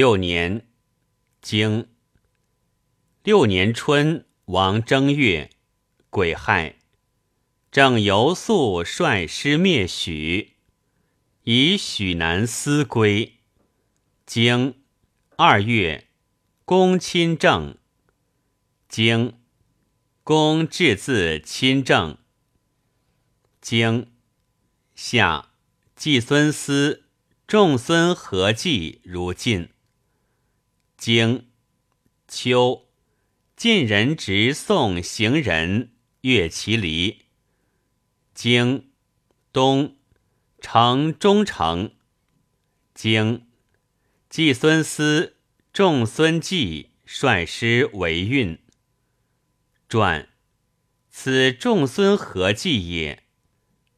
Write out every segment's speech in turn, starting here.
六年，经六年春，王正月，癸亥，正游宿率师灭许，以许南思归。经二月，公亲政。经公至自亲政。经夏，季孙思仲孙合祭如晋。经秋，晋人直送行人越其离。经冬，成中城。经季孙思仲孙季率师为运。传此仲孙何祭也？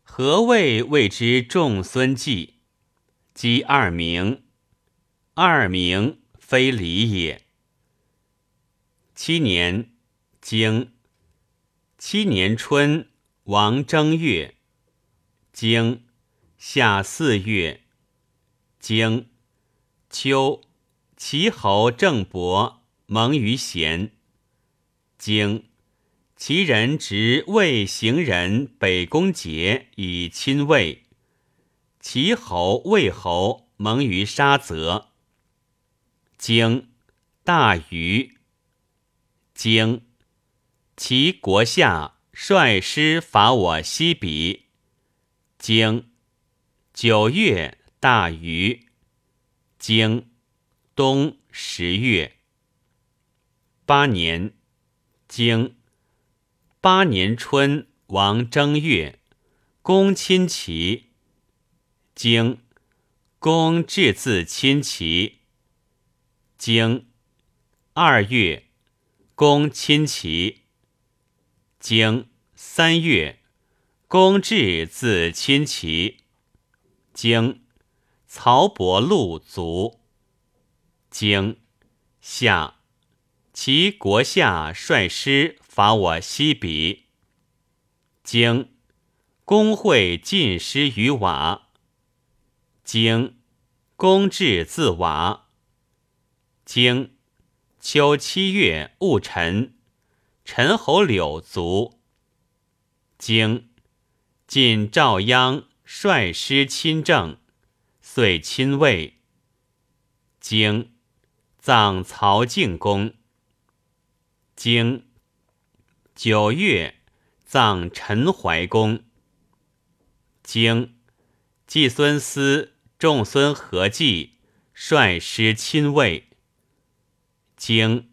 何谓谓之仲孙季？即二名，二名。非礼也。七年，经。七年春，王正月，经夏四月，经。秋，齐侯郑伯蒙于贤，经其人执魏行人北宫节以亲魏，齐侯魏侯蒙于沙泽。经大禹，经其国下率师伐我西鄙。经九月大禹，经冬十月八年，经八年春，王正月，公亲齐。经公至自亲齐。经二月，公亲齐。经三月，公至自亲齐。经曹伯禄卒。经夏，其国下率师伐我西鄙。经公会进师于瓦。经公至自瓦。经秋七月戊辰，陈侯柳卒。经晋赵鞅率师亲政，遂亲魏。经葬曹敬公。经九月葬陈怀公。经季孙思仲孙何忌率师亲魏。经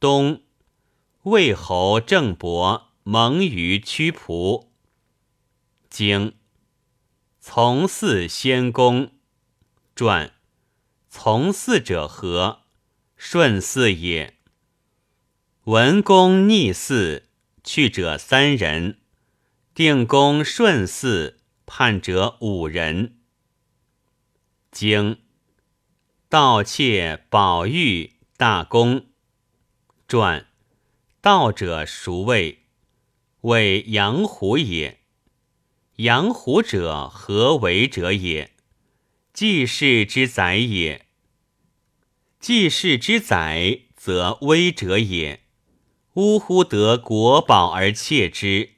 东，魏侯郑伯蒙于曲仆。经从祀先公传，从祀者何？顺嗣也。文公逆祀，去者三人；定公顺祀，叛者五人。经盗窃宝玉。大公传，道者孰谓？谓阳虎也。阳虎者，何为者也？季氏之宰也。季氏之宰，则威者也。呜呼！得国宝而窃之。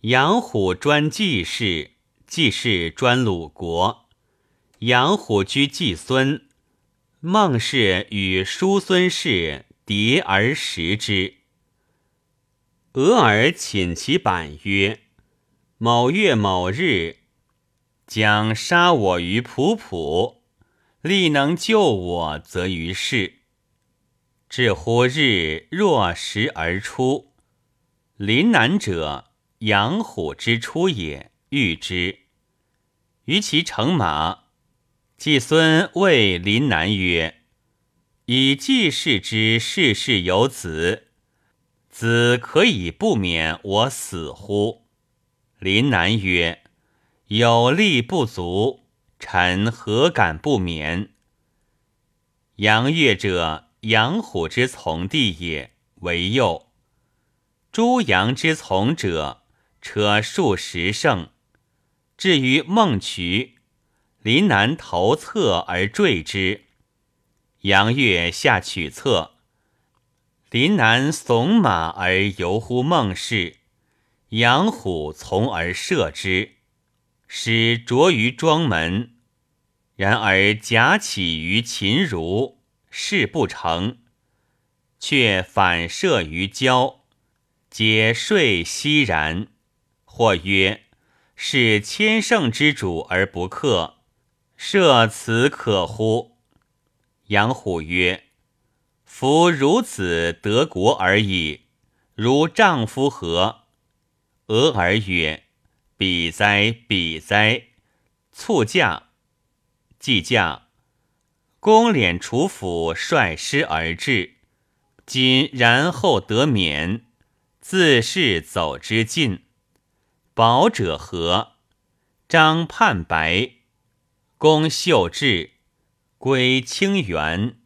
阳虎专季氏，季氏专鲁国。阳虎居季孙。孟氏与叔孙氏迭而食之。俄而寝其板曰：“某月某日，将杀我于仆仆，力能救我，则于世。至乎日若时而出，临南者，养虎之出也，欲之。于其乘马。”季孙谓林南曰：“以季氏之世世有子，子可以不免我死乎？”林南曰：“有力不足，臣何敢不免？”杨岳者，杨虎之从弟也，为右；诸杨之从者，车数十乘。至于孟渠。临南头侧而坠之，杨岳下取策。林南耸马而游乎孟氏，杨虎从而射之，使着于庄门。然而假起于秦如，事不成，却反射于郊，皆睡息然。或曰：“是千乘之主而不克，设此可乎？”杨虎曰。夫孺子得国而已，如丈夫何？俄而曰：“彼哉，彼哉！”卒驾，既驾，公敛楚府率师而至。今然后得免，自是走之尽。保者何？张判白，公秀智，归清源。